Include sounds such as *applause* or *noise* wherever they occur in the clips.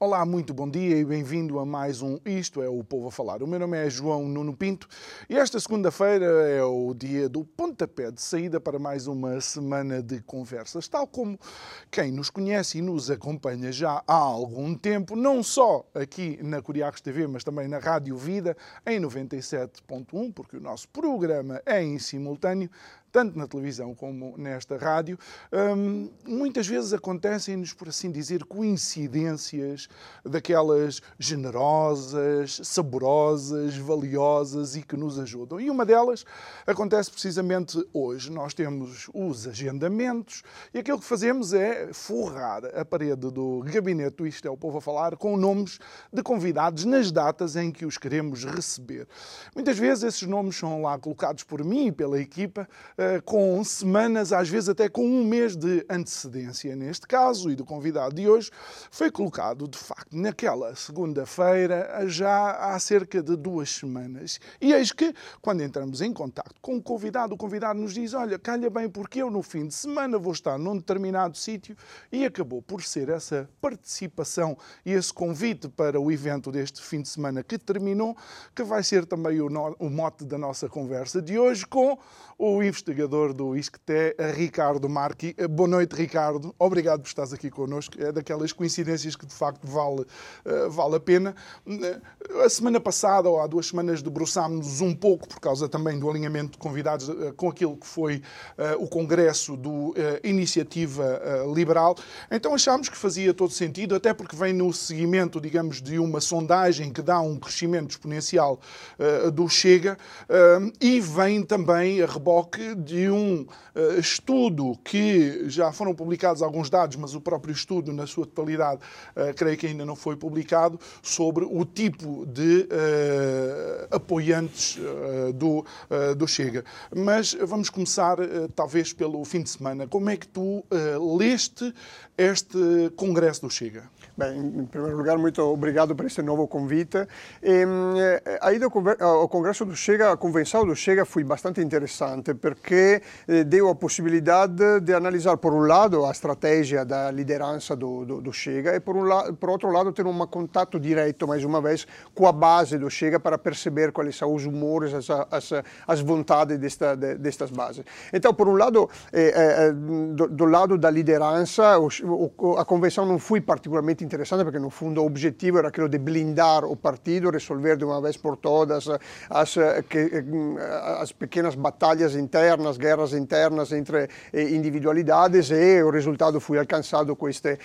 Olá, muito bom dia e bem-vindo a mais um Isto é o Povo a Falar. O meu nome é João Nuno Pinto e esta segunda-feira é o dia do pontapé de saída para mais uma semana de conversas. Tal como quem nos conhece e nos acompanha já há algum tempo, não só aqui na Curiacos TV, mas também na Rádio Vida em 97.1, porque o nosso programa é em simultâneo, tanto na televisão como nesta rádio, hum, muitas vezes acontecem-nos, por assim dizer, coincidências daquelas generosas, saborosas, valiosas e que nos ajudam. E uma delas acontece precisamente hoje. Nós temos os agendamentos e aquilo que fazemos é forrar a parede do gabinete do Isto é o Povo a Falar com nomes de convidados nas datas em que os queremos receber. Muitas vezes esses nomes são lá colocados por mim e pela equipa com semanas, às vezes até com um mês de antecedência. Neste caso, e do convidado de hoje, foi colocado, de facto, naquela segunda-feira, já há cerca de duas semanas. E eis que, quando entramos em contato com o convidado, o convidado nos diz: Olha, calha bem, porque eu no fim de semana vou estar num determinado sítio, e acabou por ser essa participação e esse convite para o evento deste fim de semana que terminou, que vai ser também o, o mote da nossa conversa de hoje com o investigador do ISCTE, Ricardo Marchi. Boa noite, Ricardo. Obrigado por estares aqui connosco. É daquelas coincidências que de facto vale, uh, vale a pena. Uh, a semana passada, ou há duas semanas, debruçámos-nos um pouco, por causa também do alinhamento de convidados, com aquilo que foi o congresso do Iniciativa Liberal. Então achámos que fazia todo sentido, até porque vem no seguimento, digamos, de uma sondagem que dá um crescimento exponencial do Chega e vem também a reboque de um uh, estudo que já foram publicados alguns dados, mas o próprio estudo, na sua totalidade, uh, creio que ainda não foi publicado, sobre o tipo de uh, apoiantes do, do Chega. Mas vamos começar, talvez, pelo fim de semana. Como é que tu leste este congresso do Chega? Bem, em primeiro lugar, muito obrigado por este novo convite. E, a ida ao congresso do Chega, a convenção do Chega foi bastante interessante porque eh, deu a possibilidade de analisar, por um lado, a estratégia da liderança do, do, do Chega e, por, um la por outro lado, ter um contato direto, mais uma vez, com a base do Chega para perceber quais são os humores, as, as, as vontades desta, de, destas bases. Então, por um lado, eh, eh, do, do, lado da liderança, a convenção não foi particularmente interessante porque no fundo o objetivo era aquilo de blindar o partido, resolver de uma vez por todas as, que, as pequenas batalhas internas, guerras internas entre individualidades e o resultado foi alcançado com este,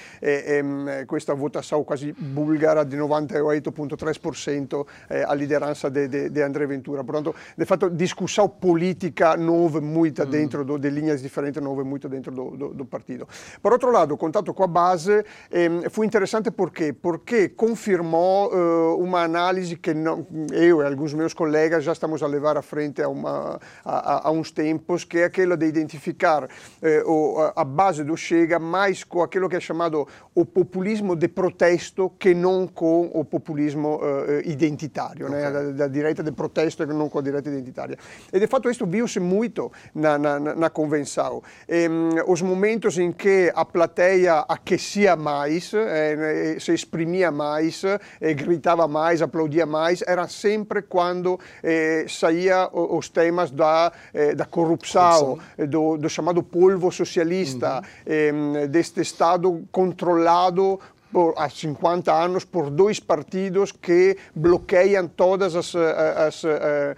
questa votação quasi bulgara di 98,3% a liderança de, de, de, André Ventura. Portanto, de fato, discussão política nova, muito mm. dentro do, de linhas diferentes, nova, muito dentro do, do, do, partido. Por outro lado, o contato com a base eh, foi interessante interessante porque porque confirmou uh, uma análise que não, eu e alguns meus colegas já estamos a levar à frente há, uma, há, há uns tempos, que é aquilo de identificar uh, o, a base do Chega mais com aquilo que é chamado o populismo de protesto que não com o populismo uh, identitário, okay. né? da, da, direita de protesto que não com a direita identitária. E de fato isso viu-se muito na, na, na convenção. E, um, os momentos em que a plateia aquecia mais, eh, eh, se exprimia mais, eh, gritava mais, aplaudia mais, era sempre quando eh, saía os temas da, eh, da corrupção, do, do, chamado polvo socialista, uhum. deste Estado controlado por, há 50 anos por dois partidos que bloqueiam todas as, eh, as, eh,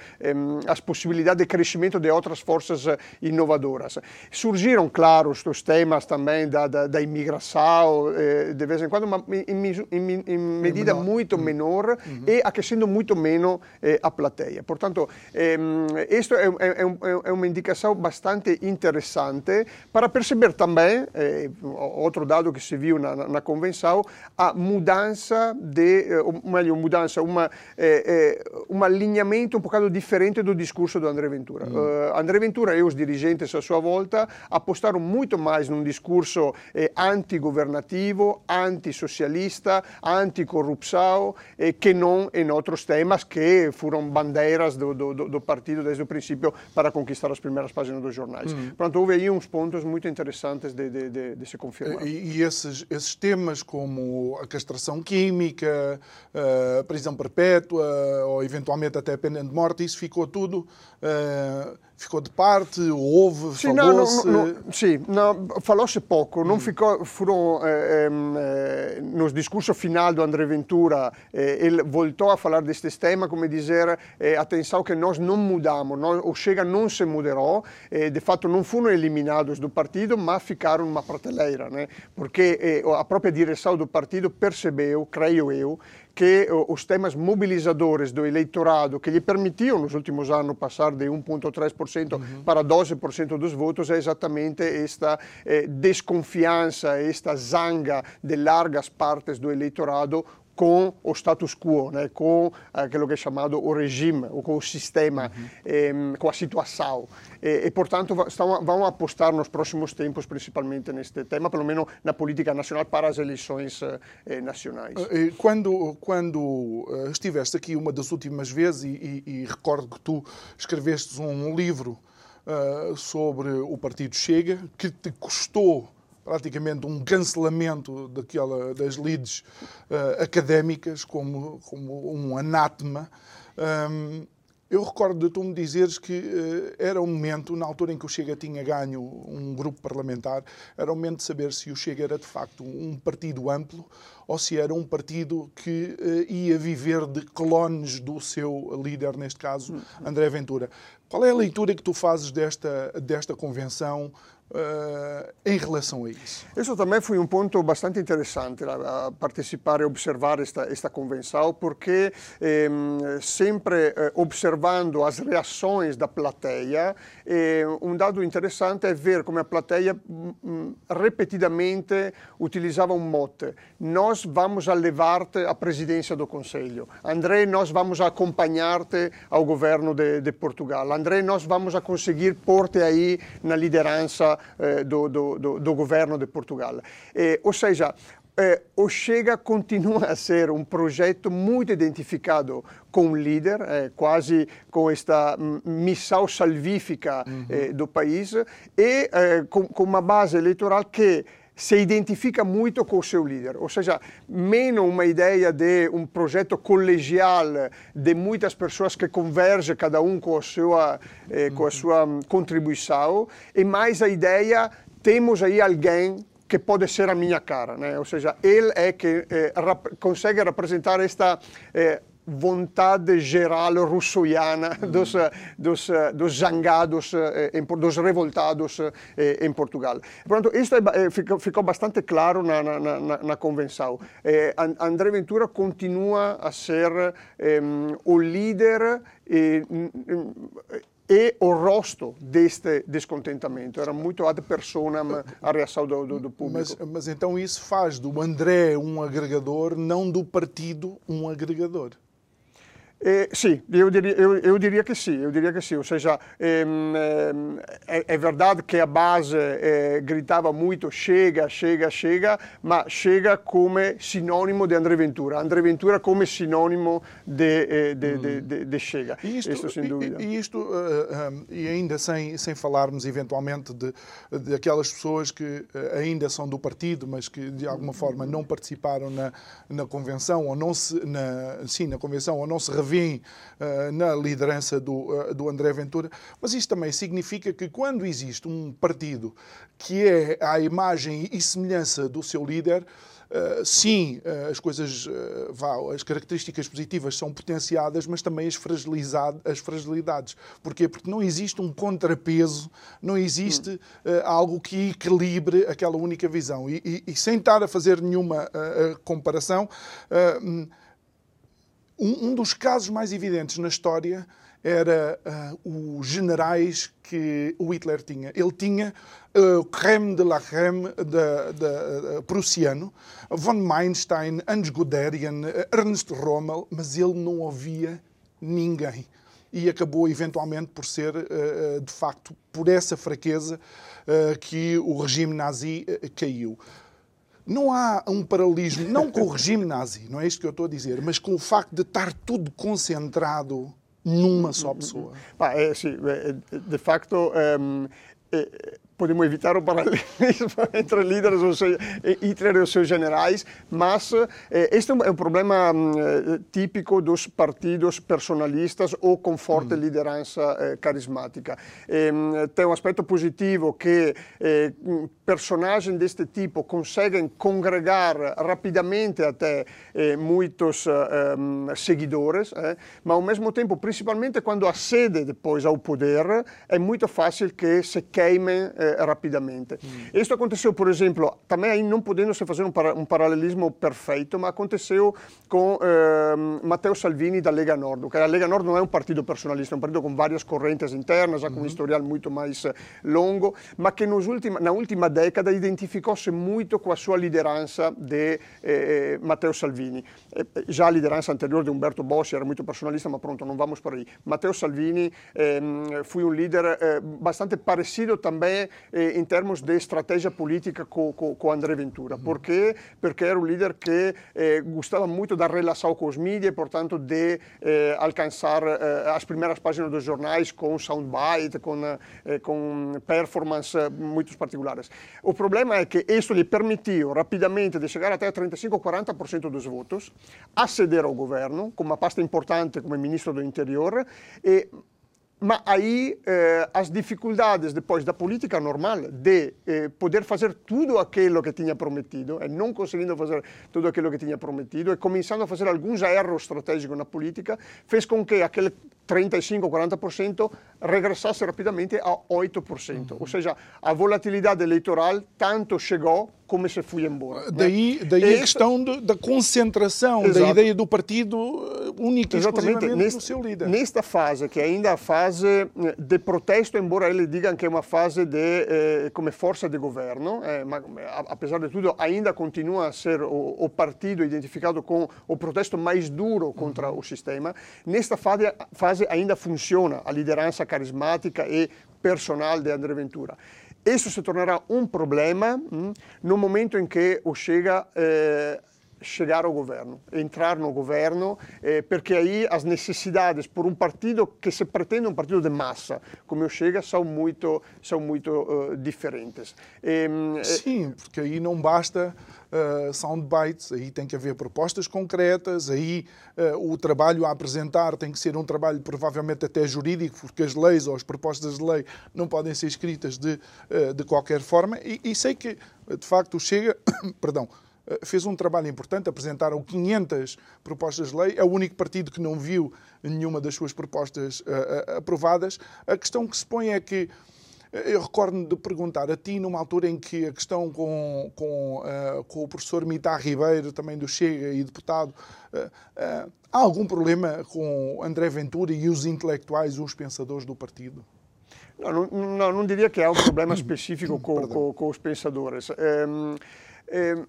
as, possibilidades de crescimento de outras forças eh, inovadoras. Surgiram, claro, os temas também da, da, da imigração, de vez em quando, mas em, em, em medida menor. muito uhum. menor uhum. e aquecendo muito menos a plateia. Portanto, isto é, é, é, uma indicação bastante interessante para perceber também, outro dado que se viu na, na convenção, A mudança de, melhor, mudança, uma, é, é, um alinhamento um bocado diferente do discurso do André Ventura. Uh, André Ventura e os dirigentes a sua volta apostaram muito mais num discurso eh, antigovernativo, antissocialista, anticorrupção, eh, que não em outros temas que foram bandeiras do, do, do, partido desde o princípio para conquistar as primeiras páginas dos jornais. Portanto, houve aí uns pontos muito interessantes de, de, de, de se confirmar. E, e esses, esses, temas como a castração química, a prisão perpétua ou eventualmente até a pena de morte, isso ficou tudo uh, ficou de parte, houve, falou-se... Sim, falou-se pouco, não hum. ficou, foram, eh, eh, no discurso final do André Ventura, eh, ele voltou a falar destes temas, como dizer, eh, atenção que nós não mudamos, nós, o Chega não se muderou, eh, de fato não foram eliminados do partido, mas ficaram numa prateleira, né? porque eh, a própria direção do partido percebeu, creio eu, que os temas mobilizadores do eleitorado, que lhe permitiam nos últimos anos passar de 1,3% uhum. para 12% dos votos, é exatamente esta eh, desconfiança, esta zanga de largas partes do eleitorado com o status quo, né, com aquilo que é chamado o regime, ou com o sistema, uhum. eh, com a situação. E, e portanto, estão, vão apostar nos próximos tempos, principalmente neste tema, pelo menos na política nacional para as eleições eh, nacionais. Eh, quando, quando eh, estiveste aqui uma das últimas vezes, e, e, e recordo que tu escreveste um livro uh, sobre o Partido Chega, que te custou praticamente um cancelamento daquela, das leads uh, académicas como, como um anátema. Um, eu recordo de tu me dizeres que uh, era um momento, na altura em que o Chega tinha ganho um grupo parlamentar, era o momento de saber se o Chega era de facto um partido amplo ou se era um partido que uh, ia viver de clones do seu líder, neste caso, André Ventura. Qual é a leitura que tu fazes desta, desta convenção? Uh, em relação a isso. Isso também foi um ponto bastante interessante, a, participar e observar esta, esta convenção, porque sempre eh, observando as reações da plateia, eh, um dado interessante é ver como a plateia mm, repetidamente utilizava um mote: nós vamos a levar-te à presidência do Conselho. André, nós vamos acompanhar-te ao governo de, de Portugal. André, nós vamos a conseguir pôr-te aí na liderança do, do, do, do, governo de Portugal. Eh, ou seja, eh, o Chega continua a ser um projeto muito identificado com o líder, eh, quase com esta missão salvífica uhum. eh, do país, e eh, com, com, uma base eleitoral que se identifica muito com o seu líder, ou seja, menos uma ideia de um projeto colegial de muitas pessoas que convergem cada um com a sua, eh, com a uhum. sua contribuição, e mais a ideia temos aí alguém que pode ser a minha cara, né? ou seja, ele é que eh, rap consegue representar esta eh, vontade geral russoiana mm. dos, dos, dos zangados, eh, dos revoltados eh, em Portugal. Portanto, isto é, ficou, ficou, bastante claro na, na, na, na convenção. Eh, André Ventura continua a ser eh, o líder e o rosto deste descontentamento. Era muito ad personam a reação do, do, do público. Mas, mas então isso faz do André um agregador, não do partido um agregador. Eh, sì, io, dir, io, io, diria che sì, io diria che sì, ou seja, é, é, verdade que a base eh, gritava muito chega, chega, chega, ma chega come sinônimo de André Ventura, André Ventura come sinônimo de, eh, de, hum. de, de, de chega, isto, isto sem dúvida. E, isto, uh, um, e ainda sem, sem falarmos eventualmente de, de aquelas pessoas que ainda são do partido, mas que de alguma forma não participaram na, na convenção, ou não se, na, sim, na convenção, ou não se reviram vêem uh, na liderança do, uh, do André Ventura, mas isto também significa que quando existe um partido que é à imagem e semelhança do seu líder, Uh, sim, uh, as coisas, uh, vá, as características positivas são potenciadas, mas também as, as fragilidades. Porquê? Porque não existe um contrapeso, não existe hum. algo que equilibre aquela única visão. E, e, e sem estar a fazer nenhuma comparação, um, um, dos casos mais evidentes na história era uh, os generais que o Hitler tinha. Ele tinha uh, o creme de la creme de, de, uh, prussiano, von Meinstein, Hans Guderian, Ernst Rommel, mas ele não ouvia ninguém. E acabou eventualmente por ser, de facto, por essa fraqueza que o regime nazi caiu. Não há um paralelismo, não com o regime nazi, não é isto que eu estou a dizer, mas com o facto de estar tudo concentrado numa só pessoa. Bah, é, sim, de facto, um, é, podemos evitar o paralelismo *laughs* entre líderes Hitler e os seus generais, mas eh, este é um problema eh, típico dos partidos personalistas ou com forte mm. liderança eh, carismática. Tem um aspecto positivo que personagens deste tipo conseguem congregar rapidamente até muitos seguidores, mas ao mesmo tempo, principalmente quando acede depois ao poder, é muito fácil que se queimem rapidamente. Hum. Isso aconteceu, por exemplo, também aí não podendo se fazer um, para, um paralelismo perfeito, mas aconteceu com eh, Matteo Salvini da Lega Nord. Okay? A Lega Nord não é um partido personalista, é um partido com várias correntes internas, já com um uhum. historial muito mais eh, longo, mas que ultima, na última década identificou-se muito com a sua liderança de eh, Matteo Salvini. Eh, já a liderança anterior de Umberto Bossi era muito personalista, mas pronto, não vamos por aí. Matteo Salvini ehm, foi um líder eh, bastante parecido também eh, em termos de estratégia política com, com, com André Ventura. Por quê? Porque era um líder que eh, gostava muito da relação com os mídias e, portanto, de eh, alcançar eh, as primeiras páginas dos jornais com soundbite, com, eh, com performance muito particulares. O problema é que isso lhe permitiu rapidamente de chegar até 35 ou 40% dos votos, aceder ao governo, com uma pasta importante como ministro do interior, e mas aí eh, as dificuldades depois da política normal de eh, poder fazer tudo aquilo que tinha prometido e não conseguindo fazer tudo aquilo que tinha prometido e começando a fazer alguns erros estratégicos na política fez com que aquele 35-40% regressasse rapidamente a 8%. Uhum. Ou seja, a volatilidade eleitoral tanto chegou como se foi embora. Daí, né? daí a questão de, da concentração, Exato. da ideia do partido uh, único e exclusivamente neste, no seu líder. Nesta fase, que ainda é a fase eh, de protesto, embora eles digam que é uma fase de, eh, como força de governo, eh, mas apesar de tudo ainda continua a ser o, o, partido identificado com o protesto mais duro contra uhum. o sistema, nesta fase, fase ainda funciona a liderança carismática e personal de André Ventura. Isso se tornerà un problema hm, no momento in che o Chega eh, chegar ao governo, entrar no governo, eh, porque aí as necessidades por um partido que se pretende um partido de massa, como o Chega, são muito, são muito uh, diferentes. E, Sim, porque aí não basta uh, soundbites, aí tem que haver propostas concretas, aí uh, o trabalho a apresentar tem que ser um trabalho provavelmente até jurídico, porque as leis ou as propostas de lei não podem ser escritas de, uh, de qualquer forma. E, e sei que, de facto, o Chega, *coughs* perdão, fez um trabalho importante, apresentaram 500 propostas de lei, é o único partido que não viu nenhuma das suas propostas uh, aprovadas. A questão que se põe é que eu recordo de perguntar a ti, numa altura em que a questão com, com, uh, com o professor Mitar Ribeiro, também do Chega e deputado, uh, uh, há algum problema com André Ventura e os intelectuais, os pensadores do partido? Não, não, não diria que há um problema *coughs* específico com, com, com os pensadores. Um, um,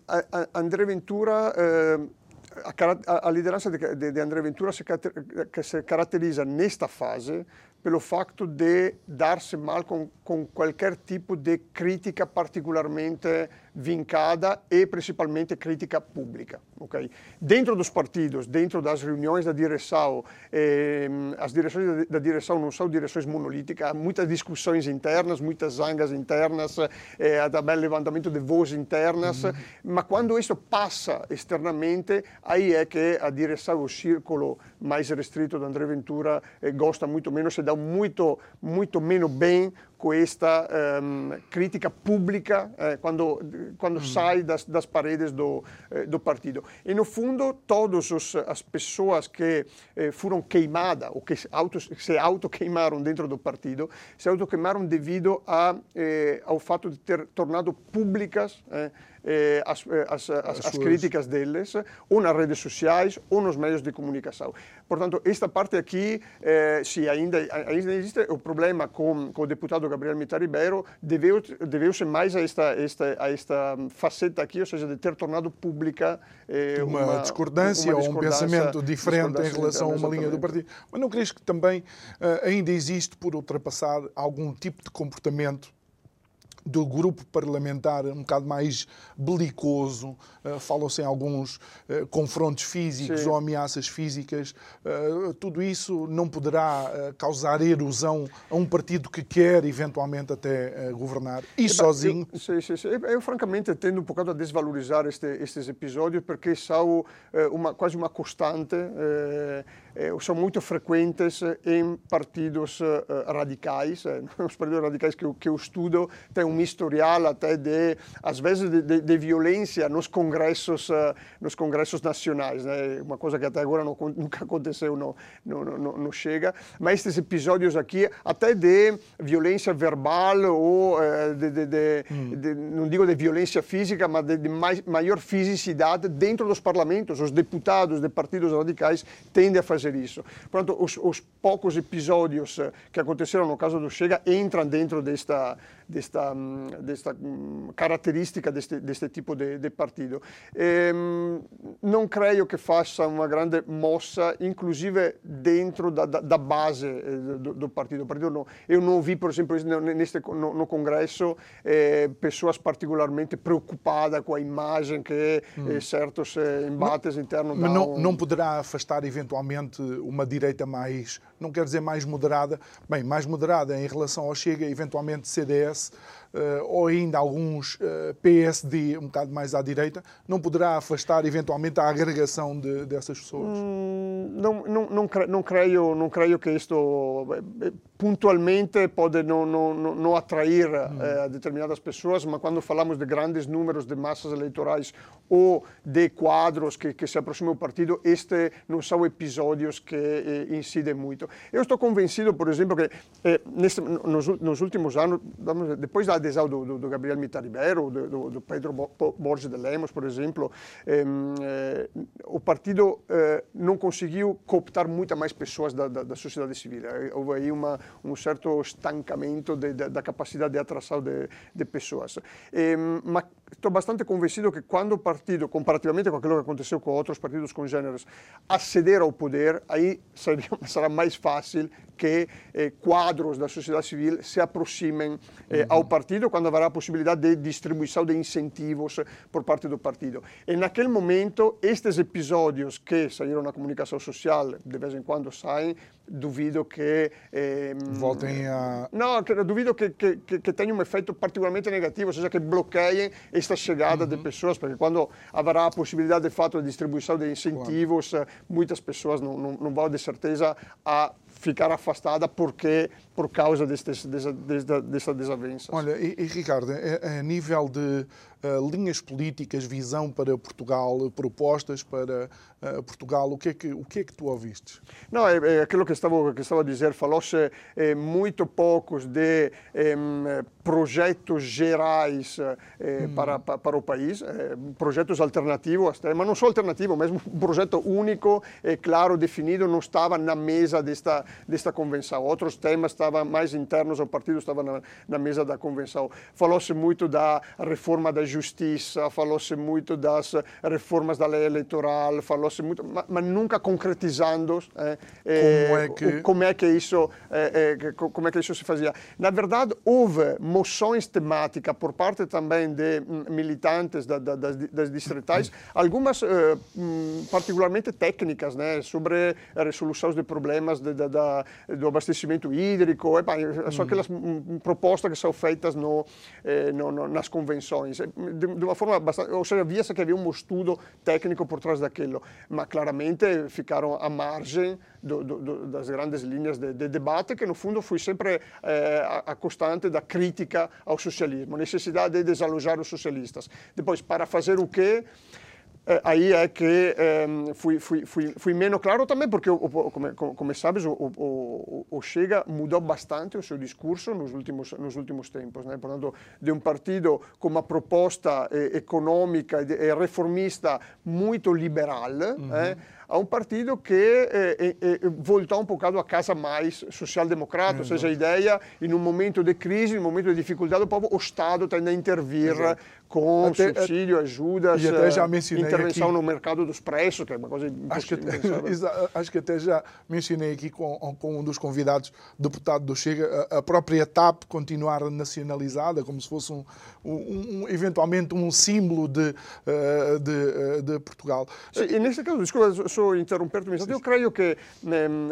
André Ventura a, a, liderança de, de, André Ventura se, que se caracteriza nesta fase pelo facto de dar-se mal com, com qualquer tipo de crítica particularmente vincada e principalmente crítica pública. Okay? Dentro dos partidos, dentro das reuniões da direção, eh, as direções da direção não são direções monolíticas, há muitas discussões internas, muitas zangas internas, eh, também levantamento de vozes internas, uhum. mas quando isso passa externamente, aí é que a direção, o círculo mais restrito de André Ventura, eh, gosta muito menos, se dá muito, muito menos bem questa ehm, crítica pública eh, quando, quando mm. sai das, das paredes do, eh, do partido. E no fundo, todas as pessoas que eh, foram queimadas ou que auto, se auto-queimaram dentro do partido, se auto-queimaram devido a, eh, ao fato de ter tornado públicas eh, eh, as, eh, as, as, as críticas deles, ou nas redes sociais, ou nos meios de comunicação. Portanto, esta parte aqui, eh, sim, ainda, ainda existe o problema com, com o deputado Gabriel Mitar Ribeiro, deveu-se mais a esta, esta, a esta faceta aqui, ou seja, de ter tornado pública eh, uma, uma, discordância uma, discordância ou um pensamento diferente em relação a uma linha do partido. Mas não crees que também uh, ainda existe por ultrapassar algum tipo de comportamento do grupo parlamentar um bocado mais belicoso, uh, falam-se em alguns uh, confrontos físicos Sim. ou ameaças físicas. Uh, tudo isso não poderá causar erosão a um partido que quer eventualmente até governar e sozinho? Eu, sim, sim, sim. Eu, eu, francamente tendo um bocado a desvalorizar este, estes episódios porque são uma, quase uma constante são muito frequentes em partidos radicais. *laughs* Os partidos radicais que eu, que eu estudo têm um historial até de, às vezes, de, de, de violência nos congressos, nos congressos nacionais. Né? Uma coisa que até agora não, nunca aconteceu no, no, no, no, Chega. Mas estes episódios aqui, até de violência verbal ou de, hum. não digo de violência física, mas de, mais, maior fisicidade dentro dos parlamentos. Os deputados de partidos radicais tendem a fazer fazer isso. Portanto, os, os poucos episódios eh, que aconteceram no caso do Chega entram dentro desta, desta, mm, desta mm, característica deste, deste tipo de, de partido. E, ehm, não creio que faça uma grande moça, inclusive dentro da, da, da base eh, do, do, partido. Partido não, eu não vi, por exemplo, neste, no, no Congresso, eh, pessoas particularmente preocupadas com a imagem que hum. eh, certos eh, embates internos Mas não, não poderá afastar eventualmente uma direita mais, não quer dizer mais moderada, bem, mais moderada em relação ao Chega, eventualmente CDS, ou ainda alguns eh, PSD um bocado mais à direita, não poderá afastar eventualmente a agregação de, dessas pessoas? Hum, não, não, não, não, creio, não creio que isto eh, pontualmente pode não, não, não atrair hum. determinadas pessoas, mas quando falamos de grandes números de massas eleitorais ou de quadros que, que se aproximam do partido, este não são episódios que eh, incidem muito. Eu estou convencido, por exemplo, que eh, nos, nos, últimos anos, depois da adesão do, do, do Gabriel Mitaribero, do, do, Pedro Borges de Lemos, por exemplo, eh, o partido eh, não conseguiu cooptar muitas mais pessoas da, da, da sociedade civil. Eh, houve aí uma, um certo estancamento de, de, da capacidade de atração de, de pessoas. mas estou bastante convencido que quando o partido, comparativamente com aquilo que aconteceu com outros partidos congêneres, aceder ao poder, aí seria, *laughs* será mais fácil que eh, quadros da sociedade civil se aproximem eh, uhum. ao partido quando haverá a possibilidade de distribuição de incentivos por parte do partido. E naquele momento, estes episódios que saíram na comunicação social, de vez em quando saem, duvido que... Eh, Voltem a... Não, duvido que, que, que, que tenham um efeito particularmente negativo, ou seja, que bloqueiem esta chegada uhum. de pessoas, porque quando haverá a possibilidade, de fato, de distribuição de incentivos, claro. muitas pessoas não, não, não vão, de certeza, a ficar afastada porque por causa destes, dessa, dessa, dessa desavença. Olha, e, e Ricardo, a, a nível de uh, linhas políticas, visão para Portugal, propostas para uh, Portugal, o que, é que, o que é que tu ouviste? Não, é, é aquilo que estava, que estava a dizer, falou-se é, muito poucos de é, projetos gerais é, hum. para, para, o país, projetos alternativos, mas não só alternativos, mesmo um projeto único, claro, definido, não estava na mesa desta, desta convenção. Outros temas estavam mais internos ao partido, estavam na, na mesa da convenção. Falou-se muito da reforma da justiça, falou-se muito das reformas da lei eleitoral, falou-se muito, mas, mas, nunca concretizando eh, como, é que... como é que isso eh, eh, como é que isso se fazia. Na verdade, houve moções temáticas por parte também de hum, militantes da, da, das, das distritais, algumas eh, hum, particularmente técnicas, né, sobre resolução de problemas de, de, de, do abastecimento hídrico, epa, são aquelas hum, propostas que são feitas no, eh, no, no, nas convenções de, de uma forma bastante, ou seja, via-se que havia um estudo técnico por trás daquilo, mas claramente ficaram à margem do, do, das grandes linhas de, de, debate, que no fundo foi sempre eh, a, a, constante da crítica ao socialismo, necessidade de desalojar os socialistas. Depois, para fazer o quê? Eh, aí é que eh, fui, fui, fui, fui, menos claro também, porque, como, como sabes, o, o, o, Chega mudou bastante o seu discurso nos últimos, nos últimos tempos. Né? Portanto, de um partido com uma proposta eh, econômica e reformista muito liberal, uhum. eh, a um partido que eh, eh, voltou um bocado a casa mais social-democrata, ou seja, a ideia, em um momento de crise, em um momento de dificuldade, o povo, o Estado tende a intervir Exato. com até, subsídio, ajudas, e mencionei intervenção aqui, no mercado dos preços, que é uma coisa acho que, até, *laughs* acho que até já mencionei aqui com, com um dos convidados, deputado do Chega, a, a própria TAP continuar nacionalizada, como se fosse um, um, um eventualmente um símbolo de, uh, de, de, Portugal. Sim, e neste caso, desculpa só interromper-te, mas eu creio que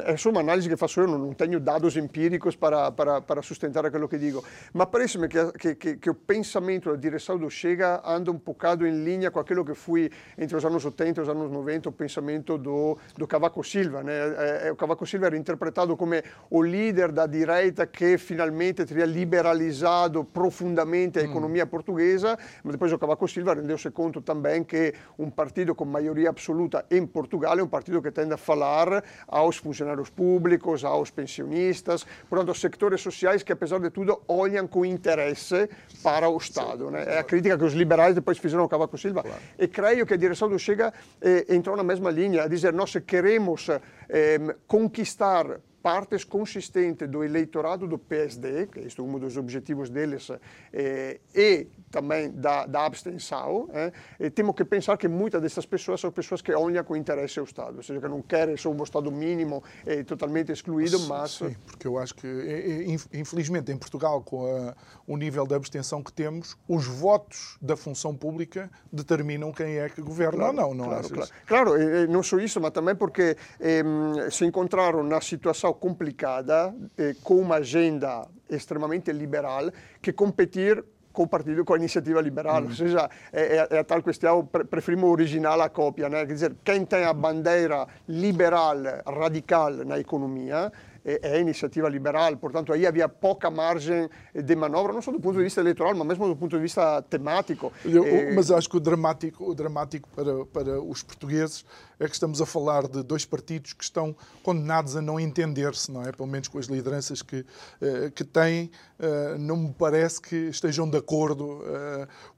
é só uma análise que faço eu, não tenho dados empíricos para, para, para sustentar aquilo que digo, mas parece-me que, que, que, que o pensamento, a direção do Chega anda um bocado em linha com aquilo que foi entre os anos 80 e os anos 90 o pensamento do, do Cavaco Silva. Né? É, é, o Cavaco Silva era interpretado como o líder da direita que finalmente teria liberalizado profundamente a economia mm. portuguesa, mas depois o Cavaco Silva rendeu-se conto também que um partido com maioria absoluta em Portugal é um partido que tende a falar aos funcionários públicos, aos pensionistas, portanto, aos setores sociais que, apesar de tudo, olham com interesse para o Estado. Né? É a crítica que os liberais depois fizeram ao Cavaco Silva. Claro. E creio que a direção do Chega eh, entrou na mesma linha, a dizer, nós queremos eh, conquistar partes consistentes do eleitorado do PSD, que é um dos objetivos deles, eh, e também da, da abstenção, eh, e temos que pensar que muitas dessas pessoas são pessoas que olham com interesse ao Estado, ou seja, que não querem só um Estado mínimo e totalmente excluído, mas... Sim, porque eu acho que, infelizmente, em Portugal, com a, o nível de abstenção que temos, os votos da função pública determinam quem é que governa claro, ou não, não claro, claro. claro, não só isso, mas também porque eh, se encontraram na situação complicada, eh, com uma agenda extremamente liberal, que competir com o partido, com a iniciativa liberal. Mm. Ou seja, é, é, a tal questão, preferimos original a cópia. Né? Quer dizer, quem tem a bandeira liberal, radical na economia, é a iniciativa liberal, portanto aí havia pouca margem de manobra, não só do ponto de vista eleitoral, mas mesmo do ponto de vista temático. Eu, mas acho que o dramático, o dramático para, para os portugueses é que estamos a falar de dois partidos que estão condenados a não entender-se, não é? Pelo menos com as lideranças que, eh, que têm, eh, não me parece que estejam de acordo,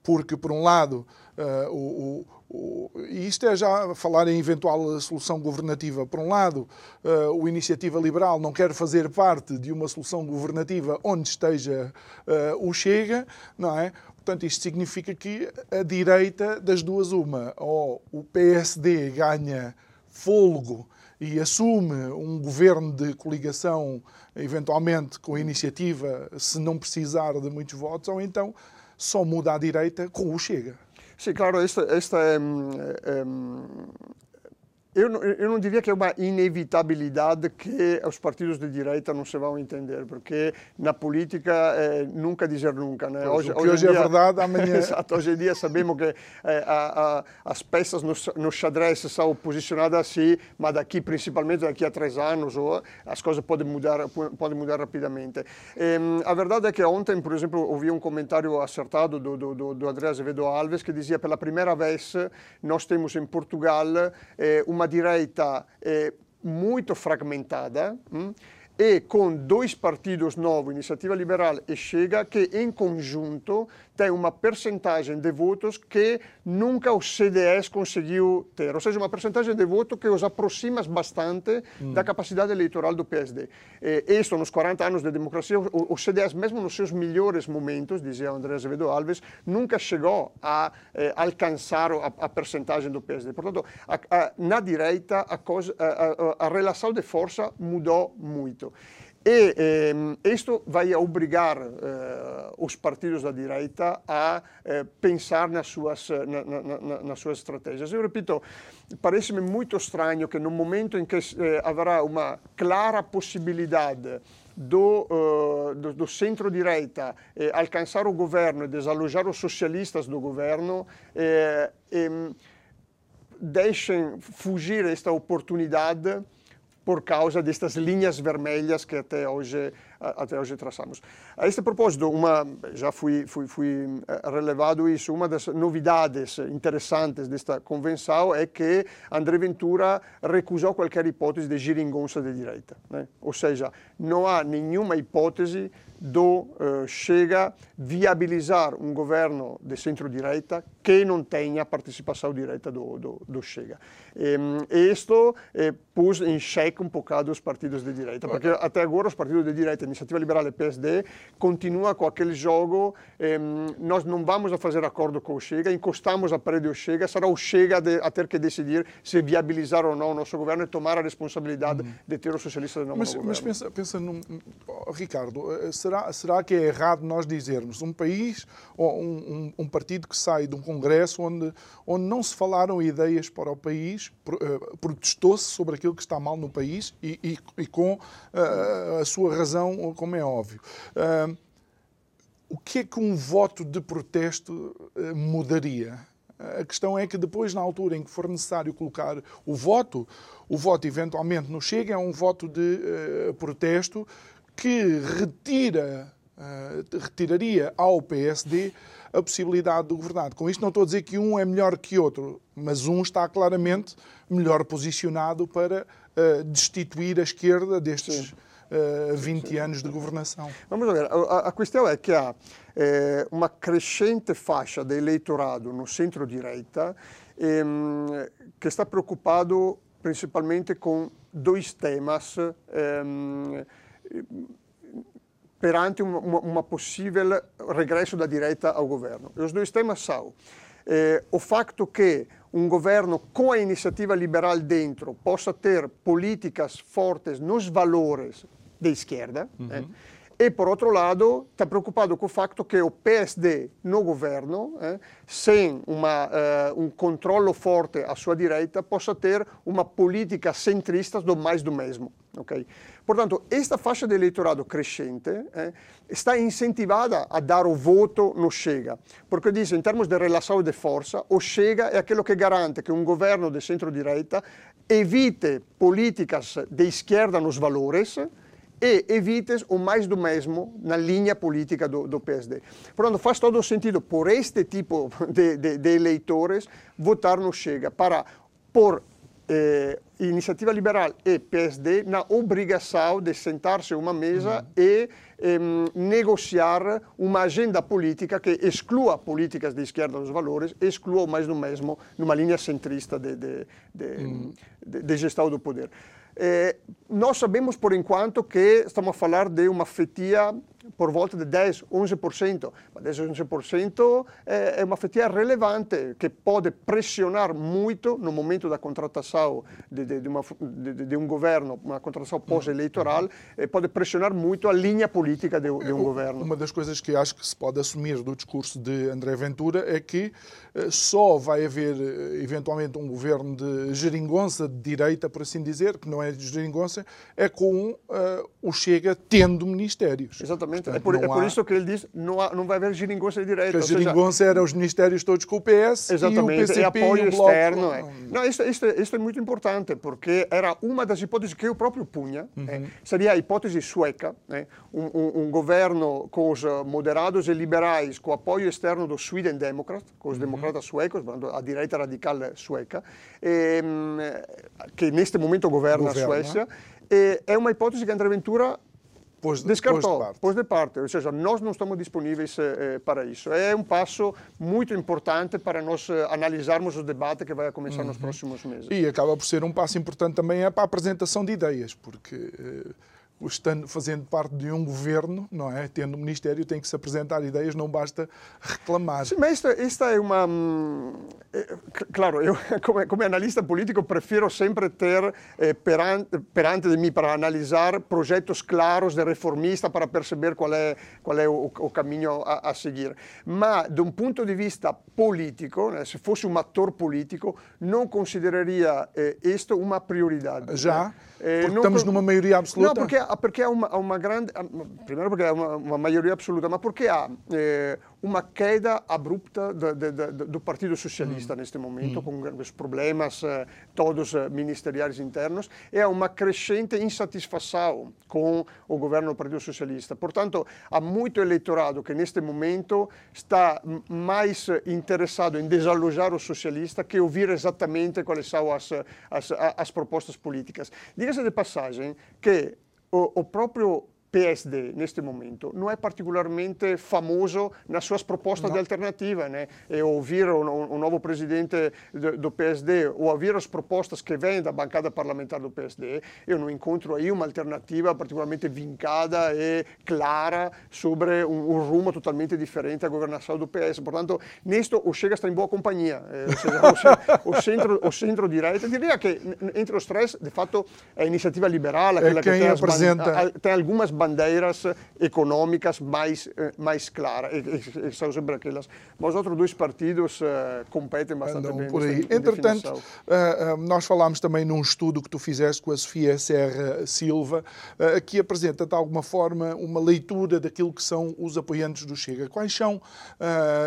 porque, por um lado, o, e isto é já falar em eventual solução governativa. Por um lado, o Iniciativa Liberal não quer fazer parte de uma solução governativa onde esteja o Chega, não é? Portanto, isto significa que a direita, das duas, uma, ou o PSD ganha fôlego e assume um governo de coligação, eventualmente com a iniciativa, se não precisar de muitos votos, ou então só muda a direita com o Chega. Sim, claro, esta, esta é, é, eu não, eu não diria que é uma inevitabilidade que os partidos de direita não se vão entender, porque na política é, nunca dizer nunca. Né? Hoje, o que hoje, hoje é dia, é verdade, amanhã... *laughs* Exato, hoje em dia sabemos que é, a, a, as peças no, no xadrez são posicionadas assim, mas daqui, principalmente daqui a três anos, ou, as coisas podem mudar, podem mudar rapidamente. E, a verdade é que ontem, por exemplo, ouvi um comentário acertado do, do, do André Azevedo Alves que dizia pela primeira vez nós temos em Portugal eh, uma uma direita eh, muito fragmentada. E com dois partidos novos, Iniciativa Liberal e Chega, que em conjunto tem uma percentagem de votos que nunca o CDS conseguiu ter, ou seja, uma percentagem de voto que os aproxima bastante da capacidade eleitoral do PSD. E isso, nos 40 anos de democracia, o, o, CDS, mesmo nos seus melhores momentos, dizia André Azevedo Alves, nunca chegou a eh, alcançar a, a percentagem do PSD. Portanto, a, a, na direita, a, coisa, a relação de força mudou muito. E eh, isto vai obrigar eh, os partidos da direita a eh, pensar nas suas, na, na, nas suas estratégias. Eu repito, parece-me muito estranho que no momento em que eh, haverá uma clara possibilidade do, uh, do, do centro-direita eh, alcançar o governo e desalojar os socialistas do governo, eh, deixem fugir esta oportunidade por causa destas linhas vermelhas que até hoje até hoje traçamos. A este propósito, uma, já fui, fui, fui relevado isso, uma das novidades interessantes desta convenção é que André Ventura recusou qualquer hipótese de geringonça de direita. Né? Ou seja, não há nenhuma hipótese do uh, Chega viabilizar um governo de centro-direita que não tenha participação direta do, do, do Chega. E isto eh, pôs em xeque um bocado os partidos de direita, porque até agora os partidos de direita, Iniciativa Liberal e PSD, continuam com aquele jogo, eh, nós não vamos a fazer acordo com o Chega, encostamos a parede do Chega, será o Chega de, a ter que decidir se viabilizar ou não o nosso governo e tomar a responsabilidade uhum. de ter os socialistas de novo mas, governo. Mas pensa, pensa num, Ricardo, eh, será, será que é errado nós dizermos um país ou um, um, um partido que sai de um congresso onde, onde não se falaram ideias para o país, eh, protestou-se sobre aquilo que está mal no país e, e, e com uh, a sua razão, como é óbvio. Uh, o que é que um voto de protesto mudaria? A questão é que depois, na altura em que for necessário colocar o voto, o voto eventualmente não chega, é um voto de protesto que retira, retiraria ao PSD a possibilidade de governar. Com isto não estou a dizer que um é melhor que outro, mas um está claramente melhor posicionado para uh, destituir a esquerda destes uh, 20 sim. anos de governação. Vamos ver, a, a questão é que há eh, uma crescente faixa de eleitorado no centro-direita ehm, que está preocupado principalmente com dois temas ehm, perante uma, uma, possível regresso da direita ao governo. E os dois temas são eh, o facto que um governo com a iniciativa liberal dentro possa ter políticas fortes nos valores da esquerda, uhum. eh, e, por outro lado, está preocupado com o facto que o PSD no governo, eh, sem uma, uh, um controle forte à sua direita, possa ter uma política centrista do mais do mesmo. Okay? Portanto, esta faixa de eleitorado crescente eh, está incentivada a dar o voto no Chega, porque diz, em termos de relação de força, o Chega é aquilo que garante que um governo de centro-direita evite políticas de esquerda nos valores, e evites o mais do mesmo na linha política do, do PSD. Portanto, faz todo o sentido, por este tipo *laughs* de, de, de eleitores, votar no Chega, para por eh, Iniciativa Liberal e PSD na obrigação de sentar-se a uma mesa uhum. e negociar uma agenda política que exclua políticas de esquerda dos valores, exclua o mais do mesmo numa linha centrista de, de, de, uhum. de gestão do poder. Eh, nós sabemos, por enquanto, que estamos a falar de uma fatia por volta de 10, 11%, mas 10, 11% é, é uma fatia relevante que pode pressionar muito no momento da contratação de, de, de, uma, de um governo, uma contratação pós-eleitoral, eh, pode pressionar muito a linha política de, um governo. Uma das coisas que acho que se pode assumir do discurso de André Ventura é que eh, só vai haver eventualmente um governo de geringonça de direita, por assim dizer, que não é de geringonça, é com uh, o Chega tendo ministérios. Exatamente. Portanto, é, por, é por, isso que ele diz não, não vai haver geringonça de direita. Porque a geringonça era os ministérios todos com o PS exatamente, e o PCP e apoio e Bloco. externo. É. Não, isto, isto, isto, é muito importante, porque era uma das hipóteses que eu próprio punha. Uhum. É, seria a hipótese sueca, né? um, um, um, governo com os eh, moderados e liberais, com apoio externo do Sweden Democrat, com os uhum. democratas suecos, a direita radical sueca, e, ehm, que neste momento governa, governa. a Suécia. é uma hipótese que André Ventura pôs, descartou, pôs de, pôs de parte. Ou seja, nós não estamos disponíveis eh, para isso. É um passo muito importante para nós eh, analisarmos o debate que vai começar uhum. nos próximos meses. E acaba por ser um passo importante também é para a apresentação de ideias, porque... Eh estando, fazendo parte de um governo, não é? Tendo um ministério, tem que se apresentar ideias, não basta reclamar. Sim, mas esta, esta é uma. Hum, é, claro, eu, *laughs* como, como, analista político, prefiro sempre ter eh, perante, perante de mim para analisar projetos claros de reformista para perceber qual é, qual é o, o caminho a, a, seguir. Mas, de um ponto de vista político, né, se fosse um ator político, não consideraria eh, isto uma prioridade. Já? Né? Porque estamos numa maioria absoluta? Não, porque perché ha una, ha una grande, primeiro perché ha una, uma maioria absoluta, ma perché ha eh, uma queda abrupta do, do, do Partido Socialista mm. neste momento, mm. com os problemas eh, todos eh, ministeriais internos, e há uma crescente insatisfação com o governo do Partido Socialista. Portanto, há muito eleitorado que neste momento está mais interessado em desalojar o socialista que ouvir exatamente quais são as, as, as propostas políticas. Diga-se de passagem que o, o próprio PSD neste momento não é particularmente famoso nas suas propostas não. de alternativa. Né? E ouvir o, o, novo presidente do, do, PSD ou ouvir as propostas que vêm da bancada parlamentar do PSD, eu não encontro aí uma alternativa particularmente vincada e clara sobre um, um rumo totalmente diferente à governação do PS. Portanto, nisto o Chega está em boa companhia. Eh, o, o, centro, o centro-direita, diria que entre os três, de fato, a iniciativa liberal, aquela é que tem, apresenta... tem algumas bandeiras econômicas mais, eh, mais claras, e, e, são sempre aquelas. Mas os outros dois partidos uh, competem bastante Andam bem. Por aí. Entretanto, uh, nós falámos também num estudo que tu fizeste com a Sofia Serra Silva, que apresenta de alguma forma uma leitura daquilo que são os apoiantes do Chega. Quais são,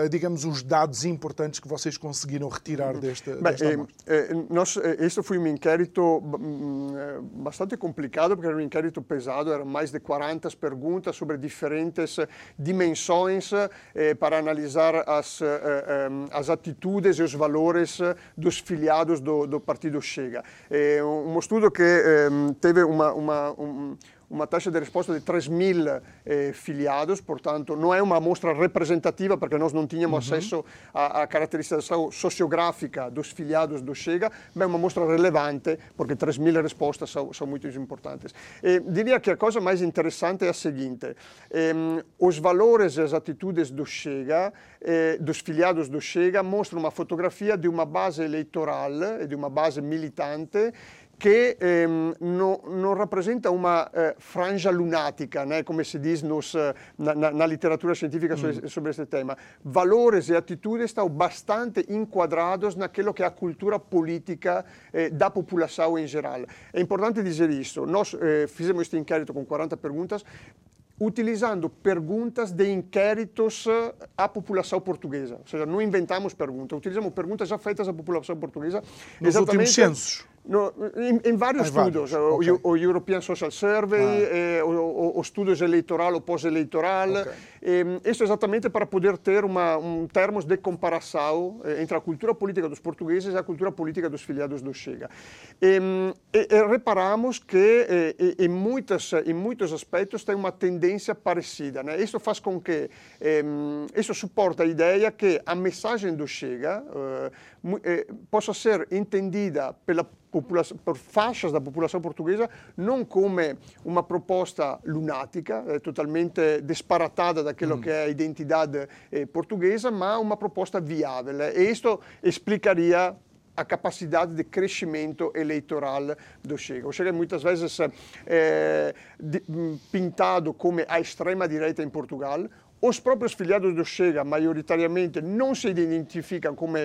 digamos, os dados importantes que vocês conseguiram retirar desta, Bem, desta eh, nós, Este foi um inquérito mm, bastante complicado, porque era um inquérito pesado, eram mais de 40 40 perguntas sobre diferentes dimensões eh, para analisar as, eh, eh, as atitudes e os valores dos filiados do, do Partido Chega. É um estudo que teve uma, uma um, uma taxa de resposta de 3 mil eh, filiados, portanto, não é uma amostra representativa, porque nós não tínhamos uhum. acesso à, à, caracterização sociográfica dos filiados do Chega, mas é uma amostra relevante, porque 3 mil respostas são, são muito importantes. E diria que a coisa mais interessante é a seguinte: ehm, os valores e as atitudes do Chega, eh, dos filiados do Chega, mostram uma fotografia de uma base eleitoral e de uma base militante che ehm, no, non rappresenta una eh, frangia lunatica, né, come si dice na, letteratura scientifica mm. sobre questo tema. Valores e attitudini stanno bastante inquadrados naquilo che è la cultura politica eh, da popolação in generale. È importante dire questo. Noi eh, fizemos questo inquérito con 40 perguntas utilizando perguntas de inquéritos à população portuguesa. Ou seja, não inventamos perguntas, utilizamos perguntas já feitas à população portuguesa. Nos últimos censos. No, in, in vari studi, okay. o, o, European Social Survey, ah. eh, o, o, studios eleitoral ou pós-eleitoral. Okay. Eh, isso exatamente para poder ter uma, um termos de comparação eh, entre a cultura política dos portugueses e a cultura política dos filiados do Chega. E, e, reparamos que eh, em, muitas, em muitos aspectos tem uma tendência parecida. Né? Isso faz com que, isso suporta a ideia que a mensagem do Chega eh, eh, possa ser entendida pela por faixas da popolação portuguesa não como uma proposta lunática, eh, totalmente disparatada daquilo mm. que é a identidade eh, portuguesa, mas uma proposta viável. E isto explicaria a capacidade de crescimento eleitoral do Chega. O Chega muitas vezes é pintado como a extrema-direita em Portugal, os próprios filiados do Chega, maioritariamente, não se identificam como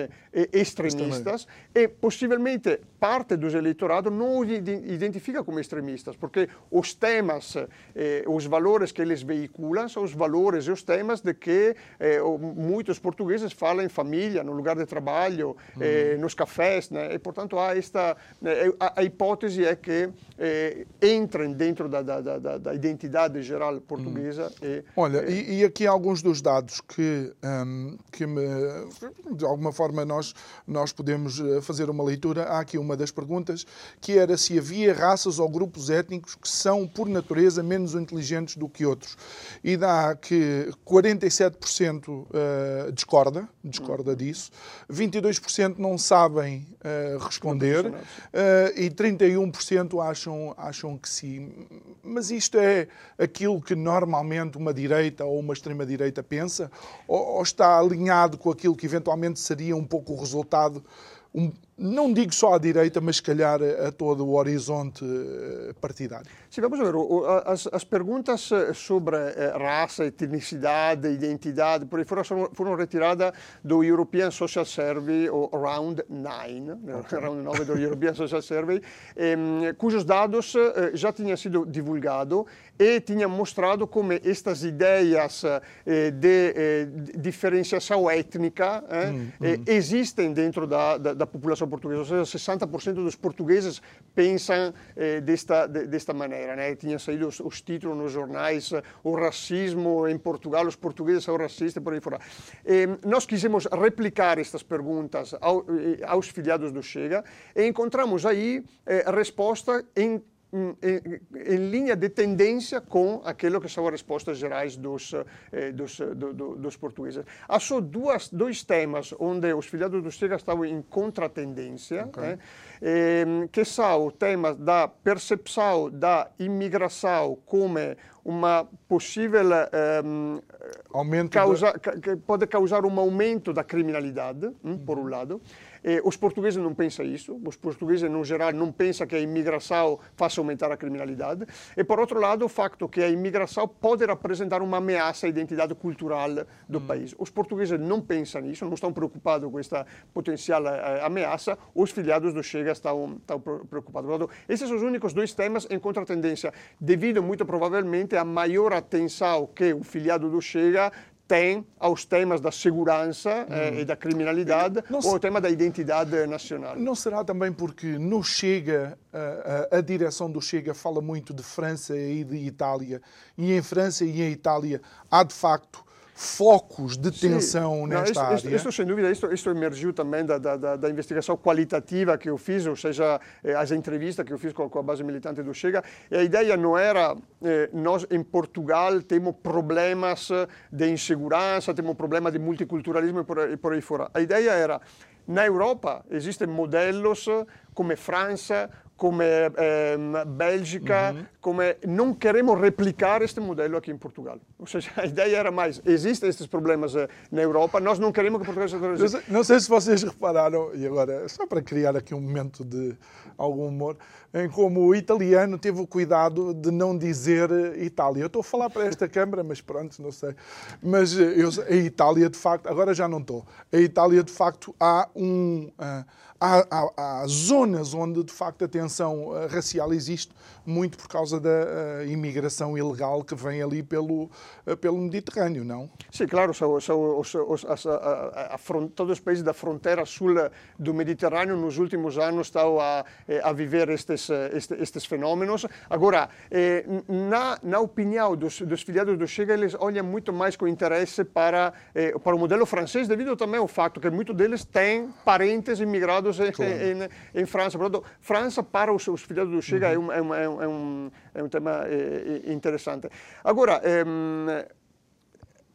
extremistas e, possivelmente, parte dos eleitorados não os identifica como extremistas, porque os temas, eh, os valores que eles veiculam são os valores e os temas de que eh, muitos portugueses falam em família, no lugar de trabalho, uhum. eh, nos cafés, né? e, portanto, há esta, eh, a, a, hipótese é que eh, entrem dentro da, da, da, da, identidade geral portuguesa. Uhum. E, Olha, e, e aqui alguns dos dados que, um, que me, de alguma forma nós, nós podemos eh, fazer uma leitura. Há aqui uma das perguntas que era se havia raças ou grupos étnicos que são, por natureza, menos inteligentes do que outros. E dá que 47% eh, discorda, discorda disso, 22% não sabem uh, responder uh, e 31% acham, acham que sim. Mas isto é aquilo que normalmente uma direita ou uma extrema extrema-direita pensa? Ou, ou, está alinhado com aquilo que eventualmente seria um pouco o resultado um, não digo só à direita, mas se calhar a todo o horizonte eh, partidário. Sim, vamos ver. As, as perguntas eh, sobre eh, raça, etnicidade, identidade, por aí fora, foram retiradas do European Social Survey, ou Round 9, okay. *laughs* Round 9 do European Social Survey, cujos dados já tinham sido divulgados e tinham mostrado como estas ideias de, diferenciação étnica hum, hum. existem dentro da, da, da população portuguesa, ou seja, 60% dos portugueses pensam eh, desta, de, desta maneira. Né? Tinham saído os, os, títulos nos jornais, o racismo em Portugal, os portugueses são racistas, por aí fora. Eh, nós quisemos replicar estas perguntas ao, eh, aos filiados do Chega e encontramos aí eh, resposta em em, linha de tendência com aquilo que são as respostas gerais dos, eh, dos, do, do, dos portugueses. Há só duas, dois temas onde os filiados do Chega estavam em contratendência, okay. né, eh, que são o tema da percepção da imigração como uma possível eh, aumento causa, da... que pode causar um aumento da criminalidade, hum, por um lado, eh, os portugueses não pensam isso, os portugueses, no geral, não pensam que a imigração faça aumentar a criminalidade. E, por outro lado, o facto que a imigração pode representar uma ameaça à identidade cultural do hum. país. Os portugueses não pensam nisso, não estão preocupados com esta potencial uh, ameaça, os filiados do Chega estão, estão preocupados. Portanto, esses são os únicos dois temas em contratendência, devido, muito provavelmente, à maior atenção que o filiado do Chega tem aos temas da segurança eh, hum. e da criminalidade não ou o tema da identidade nacional. Não será também porque no Chega, a, a, a, direção do Chega fala muito de França e de Itália, e em França e em Itália há de facto focos de tensão Sim. nesta Não, isto, área? Isto, sem dúvida, isto, isto emergiu também da, da, da, investigação qualitativa que eu fiz, ou seja, eh, as entrevistas que eu fiz com, com, a base militante do Chega. E a ideia não era, eh, nós em Portugal temos problemas de insegurança, temos problemas de multiculturalismo e por, e por aí fora. A ideia era, na Europa existem modelos come França, come eh, Bélgica, uhum. come não queremos replicar este modelo aqui em Portugal. Ou seja, a ideia era mais, existem estes problemas eh, na Europa, nós não queremos que Portugal seja... Não sei se vocês repararam, e agora, só para criar aqui um momento de algum humor, em como o italiano teve o cuidado de não dizer Itália. Eu estou a falar para esta Câmara, mas pronto, não sei. Mas eh, eu, a Itália, de facto, agora já não estou. A Itália, de facto, há um... Uh, há, há, há, zonas onde, de facto, a tensão eh, racial existe muito por causa da uh, imigração ilegal que vem ali pelo, uh, pelo Mediterrâneo, não? Sim, claro. São, são os, os, as, a, a, todos os países da fronteira sul do Mediterrâneo nos últimos anos estão a, a viver estes, estes, estes fenômenos. Agora, eh, na, na opinião dos, dos filiados do Chega, eles olham muito mais com interesse para, eh, para o modelo francês, devido também ao fato que muitos deles têm parentes imigrados claro. em, em, França. Portanto, França para os, os filiados do Chega uhum. é, um, é, um, é, um, é um tema é, interessante. Agora,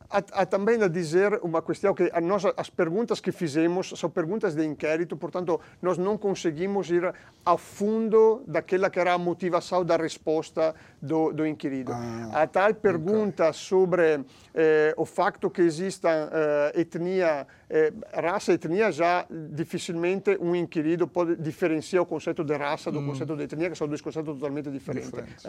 Há, há, também a dizer uma questão que a nós, as perguntas que fizemos são perguntas de inquérito, portanto, nós não conseguimos ir a fundo daquela que era a motivação da resposta do, do inquirido. Ah, a tal pergunta okay. sobre eh, o facto que exista eh, etnia, eh, raça e etnia, já dificilmente um inquirido pode diferenciar o conceito de raça do mm. conceito de etnia, que são dois conceitos totalmente diferentes. diferentes.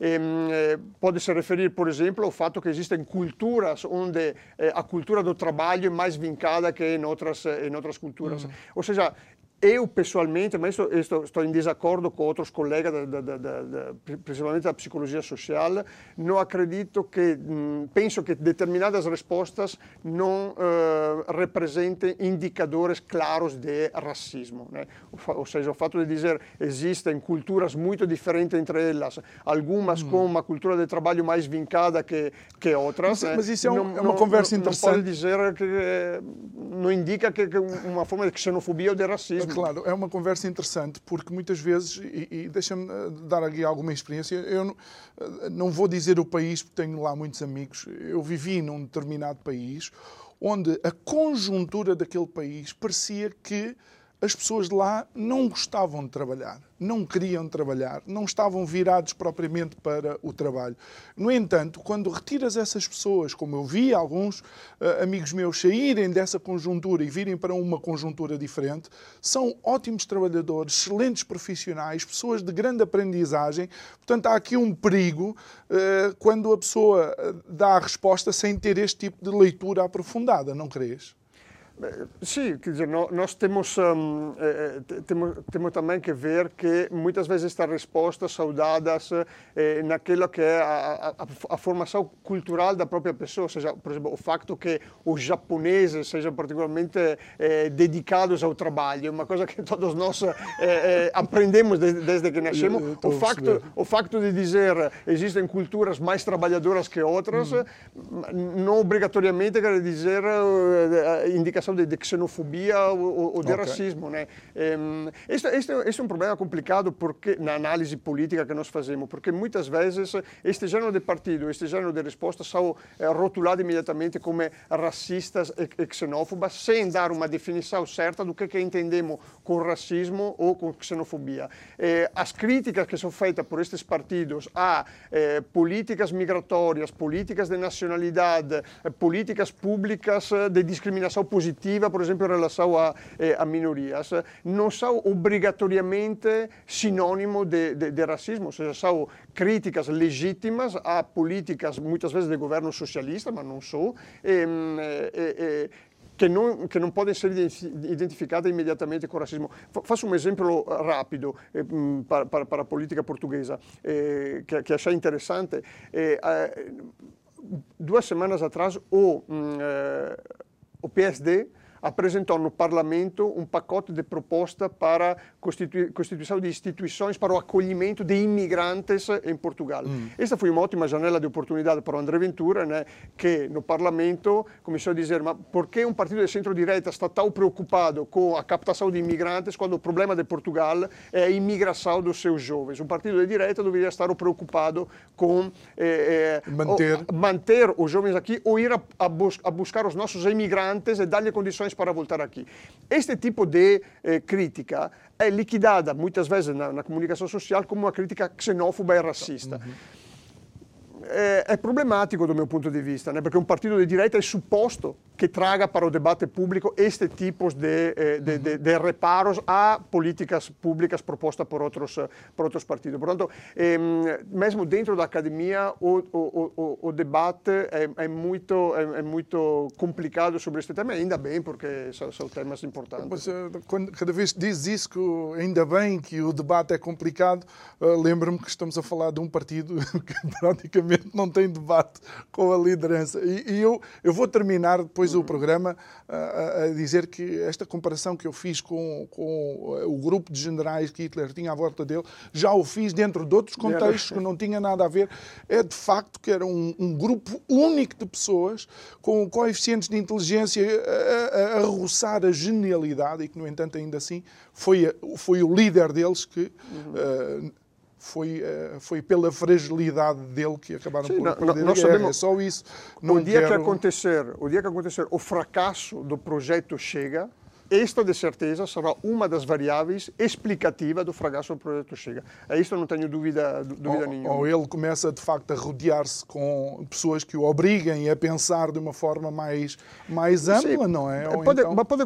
Eh, pode se referir, por exemplo, ao fato que existem culturas onde eh, a cultura do trabalho é mais vincada que em outras, em outras culturas. Mm. Ou seja, eu, pessoalmente, mas estou, estou em desacordo com outros colegas, da, da, da, principalmente da psicologia social, não acredito que, penso que determinadas respostas não uh, representem indicadores claros de racismo. Né? Ou seja, o fato de dizer existem culturas muito diferentes entre elas, algumas hum. com uma cultura de trabalho mais vincada que, que outras. Mas, né? mas isso é, um, não, é uma conversa não, interessante. Não pode dizer que eh, não indica que, que uma forma de xenofobia ou de racismo. Claro, é uma conversa interessante, porque muitas vezes, e, e deixa-me eh, dar aqui alguma experiência, eu não, eh, não vou dizer o país, porque tenho lá muitos amigos, eu vivi num determinado país onde a conjuntura daquele país parecia que as pessoas de lá não gostavam de trabalhar, não queriam trabalhar, não estavam virados propriamente para o trabalho. No entanto, quando retiras essas pessoas, como eu vi alguns uh, amigos meus saírem dessa conjuntura e virem para uma conjuntura diferente, são ótimos trabalhadores, excelentes profissionais, pessoas de grande aprendizagem. Portanto, há aqui um perigo uh, quando a pessoa eh, dá a resposta sem ter este tipo de leitura aprofundada, não crees? Sim, quer dizer, nós temos, um, eh, temos, temos também que ver que muitas vezes estas respostas são dadas eh, naquilo que é a, a, a, formação cultural da própria pessoa, ou seja, por exemplo, o facto que os japoneses sejam particularmente eh, dedicados ao trabalho, é uma coisa que *laughs* todos nós eh, eh aprendemos desde, desde, que nascemos. O facto, o facto de dizer existem culturas mais trabalhadoras que outras, hum. não obrigatoriamente quer dizer indicação questão de, de xenofobia ou, ou de okay. racismo. Né? este, este, este, é um problema complicado porque na análise política que nós fazemos, porque muitas vezes este género de partido, este género de respostas são eh, rotulados imediatamente como racistas e, xenófobas, sem dar uma definição certa do que, que entendemos com racismo ou com xenofobia. As críticas que são feitas por estes partidos a políticas migratórias, políticas de nacionalidade, políticas públicas de discriminação positiva, positiva, por exemplo, em relação a, eh, a minorias, não são obrigatoriamente sinônimo de, de, de, racismo, ou seja, são críticas legítimas a políticas, muitas vezes, de governo socialista, mas não só, ehm, eh, eh, che non, che non, possono essere identificate immediatamente con razzismo. Faccio un esempio rapido eh, per, la eh, assai interessante. Eh, eh atrás, o eh, o PSD apresentou no Parlamento um pacote de proposta para constitui constituição de instituições para o acolhimento de imigrantes em Portugal. Hum. Esta foi uma ótima janela de oportunidade para o André Ventura, né, que no Parlamento começou a dizer mas por que um partido de centro-direita está tão preocupado com a captação de imigrantes quando o problema de Portugal é a imigração dos seus jovens? Um partido de direita deveria estar preocupado com eh, eh, manter. O, manter os jovens aqui ou ir a, a, bus a buscar os nossos imigrantes e dar-lhe condições para voltar aqui. Este tipo de eh, crítica é liquidada muitas vezes na, na, comunicação social como uma crítica xenófoba e racista. Uhum. É, é, problemático do meu ponto de vista, né? porque um partido de direita é suposto que traga para o debate público este tipo de, eh, de, de, de reparos a políticas públicas propostas por outros, por outros partidos. Portanto, eh, mesmo dentro da academia, o, o, o, o debate é, é muito, é, é, muito complicado sobre este tema, ainda bem, porque são, são temas importantes. Mas, eh, quando, cada vez diz isso, que ainda bem que o debate é complicado, lembro-me que estamos a falar de um partido *laughs* que praticamente não tem debate com a liderança. E, e eu, eu vou terminar depois depois o programa a, a, dizer que esta comparação que eu fiz com, com o grupo de generais que Hitler tinha à volta dele, já o fiz dentro de outros contextos que não tinha nada a ver. É de facto que era um, um grupo único de pessoas com coeficientes de inteligência a, a, a roçar a genialidade e que, no entanto, ainda assim foi, foi o líder deles que uhum. uh, foi, eh, foi pela fragilidade dele que acabaram Sim, por não, perder nós sabemos, é só isso. Não o dia quero... que acontecer, o dia que acontecer o fracasso do projeto Chega, esta, de certeza, será uma das variáveis explicativas do fracasso do projeto Chega. A isto não tenho dúvida, dúvida ou, nenhuma. Ou ele começa, de facto, a rodear-se com pessoas que o obriguem a pensar de uma forma mais, mais ampla, Sim, não é? Ou pode, então... Mas pode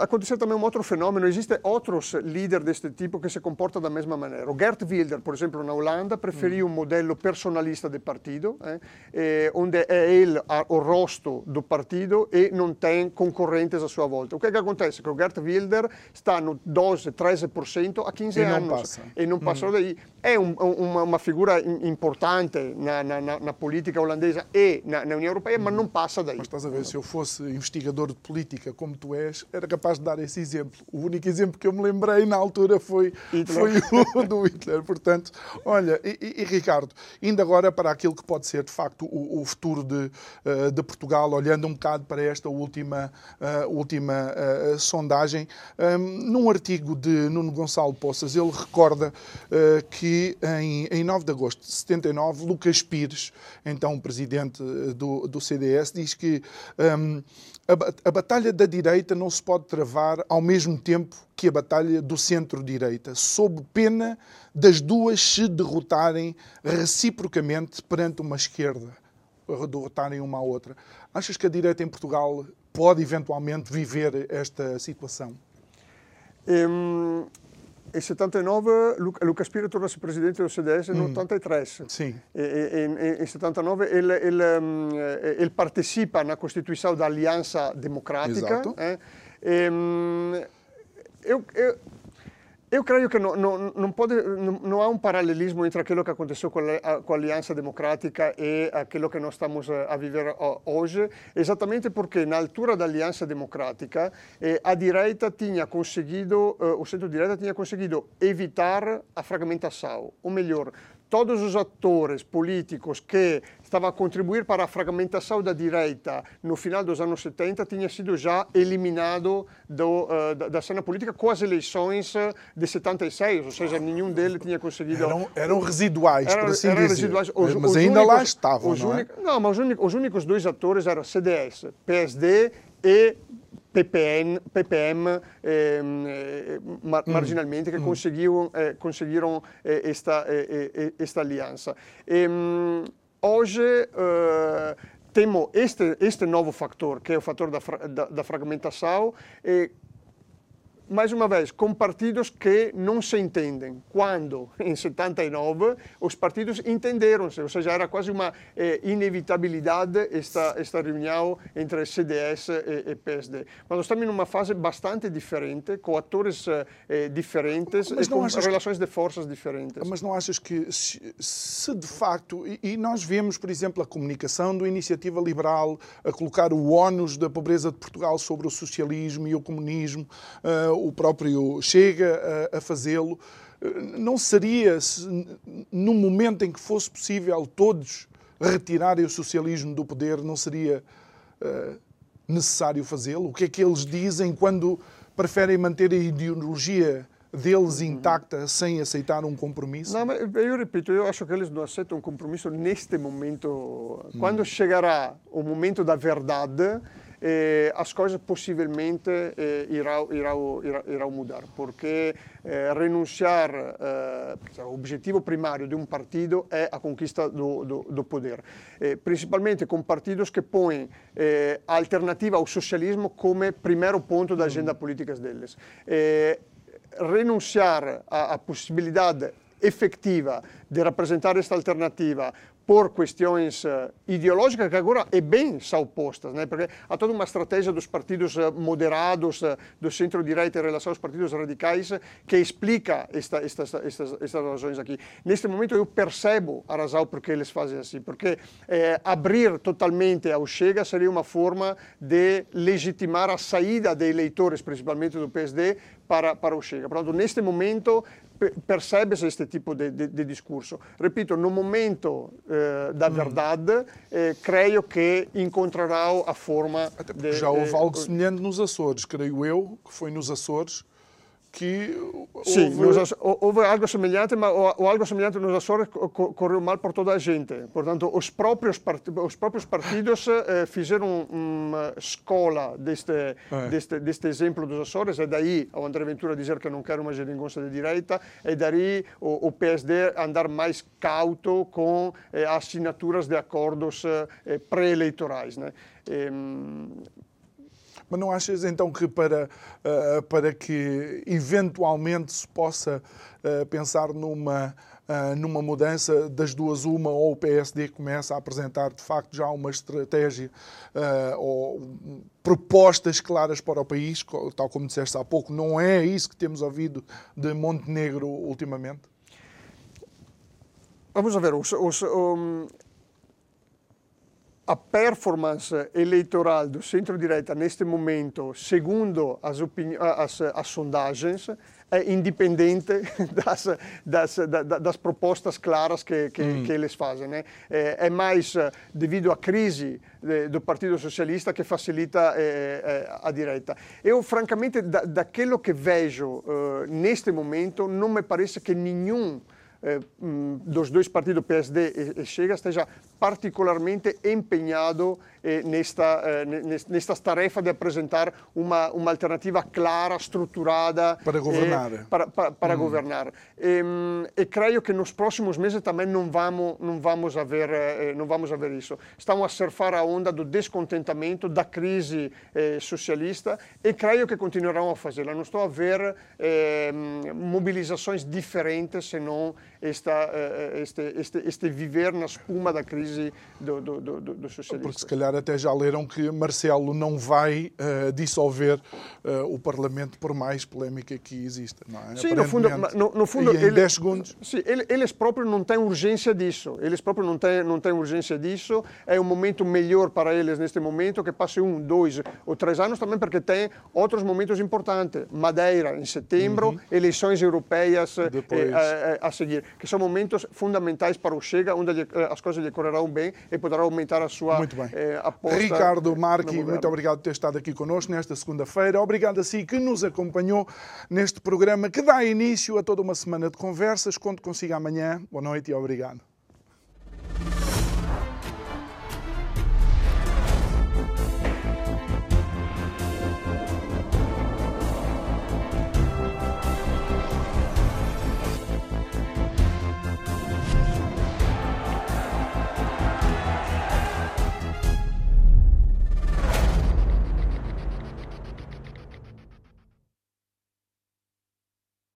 acontecer também um outro fenômeno. Existem outros líderes deste tipo que se comportam da mesma maneira. O Gert Wilder, por exemplo, na Holanda, preferiu hum. um modelo personalista de partido, eh, eh, onde é ele o rosto do partido e não tem concorrentes à sua volta. O que, é que acontece? Que o Gert Wilder está no 12, 13% há 15 e anos. Não passa. E não passou hum. daí. É um, uma, uma, figura importante na, na, na, política holandesa e na, na União Europeia, mas não passa daí. Mas estás a ver, se eu fosse investigador de política como tu és, era capaz de dar esse exemplo. O único exemplo que eu me lembrei na altura foi, foi o *laughs* do Hitler. Portanto, olha, e, e, Ricardo, indo agora para aquilo que pode ser de facto o, o futuro de, uh, de Portugal, olhando um bocado para esta última, uh, última uh, sondagem. Um, num artigo de Nuno Gonçalo Poças, ele recorda uh, que em, em 9 de agosto de 79, Lucas Pires, então presidente do, do CDS, diz que um, a, a batalha da direita não se pode travar ao mesmo tempo que a batalha do centro-direita, sob pena das duas se derrotarem reciprocamente perante uma esquerda, derrotarem uma à outra. Achas que a direita em Portugal pode eventualmente viver esta situação? Em 79, Lucas Pires torna-se presidente do CDS em 83. Sim. Em, em 79 ele, ele, ele participa na constituição da Aliança Democrática. Exato. Eh? E, eu, eu, eu creio che non, non, non, pode, non, há um paralelismo entre aquilo que aconteceu com a, com a Aliança Democrática e aquilo que nós estamos a, a viver hoje, exatamente porque na altura da Aliança Democrática eh, a direita tinha conseguido, eh, o centro-direita tinha conseguido evitar a fragmentação, ou melhor, todos os atores políticos que estavam a contribuir para a fragmentação da direita no final dos anos 70 tinha sido já eliminado do, uh, da, da, cena política com as eleições de 76, ou seja, nenhum deles tinha conseguido... Eram, eram residuais, eram, por assim eram dizer. Residuais. Os, mas os ainda únicos, lá estavam, não únicos, é? Não, mas os únicos, os únicos dois atores eram CDS, PSD e PPN, PPM eh, mar, mm. marginalmente che mm. conseguiram, eh, conseguiram eh, esta, esta aliança. E, um, hoje temos este, este novo fator, que é o fator da, da, da fragmentação, mais uma vez, com partidos que não se entendem. Quando, *laughs* em 79, os partidos entenderam-se, ou seja, era quase uma eh, inevitabilidade esta, esta reunião entre CDS e, e PSD. Mas nós estamos em uma fase bastante diferente, com atores eh, diferentes e com relações que... de forças diferentes. Mas não achas que, se, se de facto, e, e, nós vemos, por exemplo, a comunicação do Iniciativa Liberal a colocar o ónus da pobreza de Portugal sobre o socialismo e o comunismo, uh, o próprio Chega a, a fazê-lo. Não seria, se, no momento em que fosse possível todos retirarem o socialismo do poder, não seria uh, necessário fazê-lo? O que é que eles dizem quando preferem manter a ideologia deles intacta sem aceitar um compromisso? Não, mas eu repito, eu acho que eles não aceitam um compromisso neste momento. Quando hum. chegará o momento da verdade, eh, as coisas possivelmente eh, irão, irão, irão, mudar, porque eh, renunciar, eh, o objetivo primário de um partido é a conquista do, do, do poder, eh, principalmente com partidos que põem eh, a alternativa ao socialismo come primeiro ponto da agenda mm. política deles. renunciar à possibilidade efetiva de representar esta alternativa por questões uh, ideológicas que agora é bem são postas, né? porque há toda uma estratégia dos partidos uh, moderados, uh, do centro-direita em relação aos partidos radicais, que explica esta, estas, estas, estas razões aqui. Neste momento eu percebo a razão por que eles fazem assim, porque eh, abrir totalmente ao Chega seria uma forma de legitimar a saída de eleitores, principalmente do PSD, para, para o Chega. Portanto, neste momento percebe-se este tipo de, de, de, discurso. Repito, no momento eh, da mm. verdade, eh, creio que encontrará a forma Até de, já houve algo semelhante nos Açores, creio eu, que foi nos Açores, que Sim, houve... Nos, houve algo semelhante, mas o, algo semelhante nos Açores correu mal por toda a gente. Portanto, os próprios, os próprios partidos eh, fizeram uma escola deste, é. deste, deste exemplo dos Açores, e daí o André Ventura dizer que não quer uma geringonça de direita, e daí o, o PSD andar mais cauto com eh, assinaturas de acordos eh, pré-eleitorais. Né? E, mas não achas então que para, uh, para que eventualmente se possa uh, pensar numa, uh, numa mudança das duas uma, ou o PSD começa a apresentar de facto já uma estratégia ou propostas claras para o país, tal como disseste há pouco, não é isso que temos ouvido de Montenegro ultimamente? Vamos ver, os, os, um a performance eleitoral do centro-direita neste momento, segundo as, as, as sondagens, é independente *laughs* das, das, das propostas claras que, que, mm. que eles fazem. Né? É, é, mais devido à crise do Partido Socialista que facilita a direita. Eu, francamente, da, daquilo que vejo neste momento, não me parece que nenhum eh, mm, dos dois partidos, PSD e, Chega, esteja particolarmente empenhado eh, nesta, eh, de apresentar uma, uma alternativa clara, estruturada para governar. Eh, para, para, para hum. governar. E, e, creio que nos próximos meses também não vamos, não vamos, haver, eh, não vamos haver isso. Estamos a surfar a onda do descontentamento, da crise eh, socialista e creio que continuarão a fazê-la. Não estou a ver mobilizações diferentes, senão esta, este, este, este viver na espuma da crise do, do, do, do socialismo. Porque se calhar até já leram que Marcelo não vai uh, dissolver uh, o Parlamento por mais polémica que exista, não é? Sim, no fundo, no, no fundo ele, 10 segundos. Sim, eles próprios não têm urgência disso. Eles próprios não têm, não têm urgência disso. É um momento melhor para eles neste momento que passe um, dois ou três anos também porque tem outros momentos importantes. Madeira em setembro, uhum. eleições europeias eh, a, a, seguir, que são momentos fundamentais para o Chega, onde as coisas lhe correrão bem e poderá aumentar a sua Muito bem. Eh, aposta. Ricardo Marque, muito obrigado por ter estado aqui connosco nesta segunda-feira. Obrigado a si que nos acompanhou neste programa que dá início a toda uma semana de conversas. Conto consigo amanhã. Boa noite e obrigado.